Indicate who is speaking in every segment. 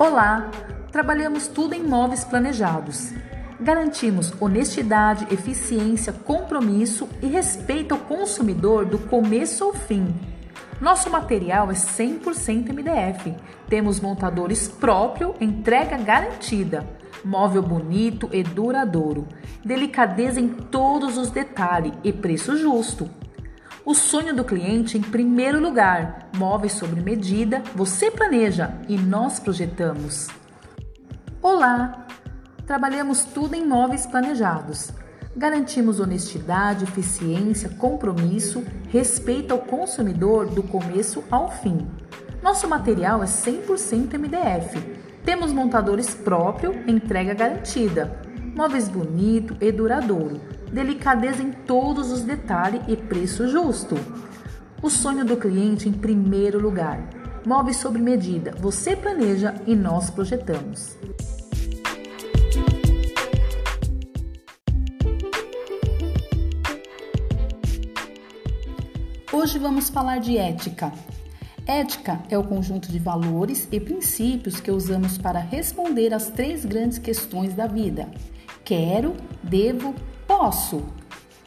Speaker 1: Olá! Trabalhamos tudo em móveis planejados. Garantimos honestidade, eficiência, compromisso e respeito ao consumidor do começo ao fim. Nosso material é 100% MDF. Temos montadores próprio, entrega garantida. Móvel bonito e duradouro. Delicadeza em todos os detalhes e preço justo. O sonho do cliente em primeiro lugar. Móveis sob medida, você planeja e nós projetamos. Olá! Trabalhamos tudo em móveis planejados. Garantimos honestidade, eficiência, compromisso, respeito ao consumidor do começo ao fim. Nosso material é 100% MDF. Temos montadores próprio, entrega garantida. Móveis bonito e duradouro delicadeza em todos os detalhes e preço justo. O sonho do cliente em primeiro lugar. Móveis sob medida. Você planeja e nós projetamos. Hoje vamos falar de ética. Ética é o conjunto de valores e princípios que usamos para responder às três grandes questões da vida: quero, devo Posso.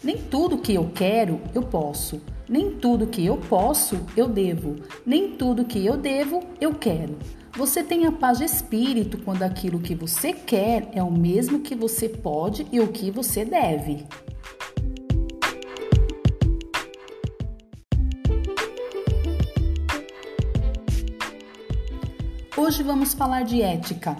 Speaker 1: Nem tudo que eu quero, eu posso. Nem tudo que eu posso, eu devo. Nem tudo que eu devo, eu quero. Você tem a paz de espírito quando aquilo que você quer é o mesmo que você pode e o que você deve. Hoje vamos falar de ética.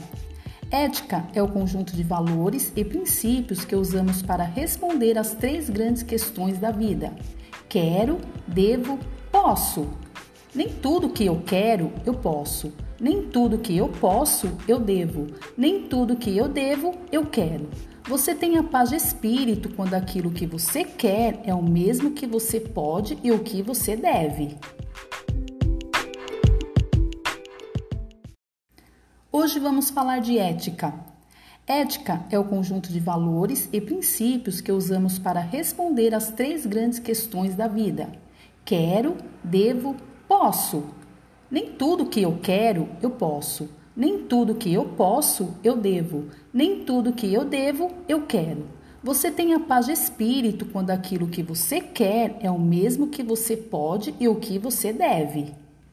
Speaker 1: Ética é o conjunto de valores e princípios que usamos para responder às três grandes questões da vida: quero, devo, posso. Nem tudo que eu quero, eu posso. Nem tudo que eu posso, eu devo. Nem tudo que eu devo, eu quero. Você tem a paz de espírito quando aquilo que você quer é o mesmo que você pode e o que você deve. Hoje vamos falar de ética. Ética é o conjunto de valores e princípios que usamos para responder às três grandes questões da vida: quero, devo, posso. Nem tudo que eu quero, eu posso. Nem tudo que eu posso, eu devo. Nem tudo que eu devo, eu quero. Você tem a paz de espírito quando aquilo que você quer é o mesmo que você pode e o que você deve.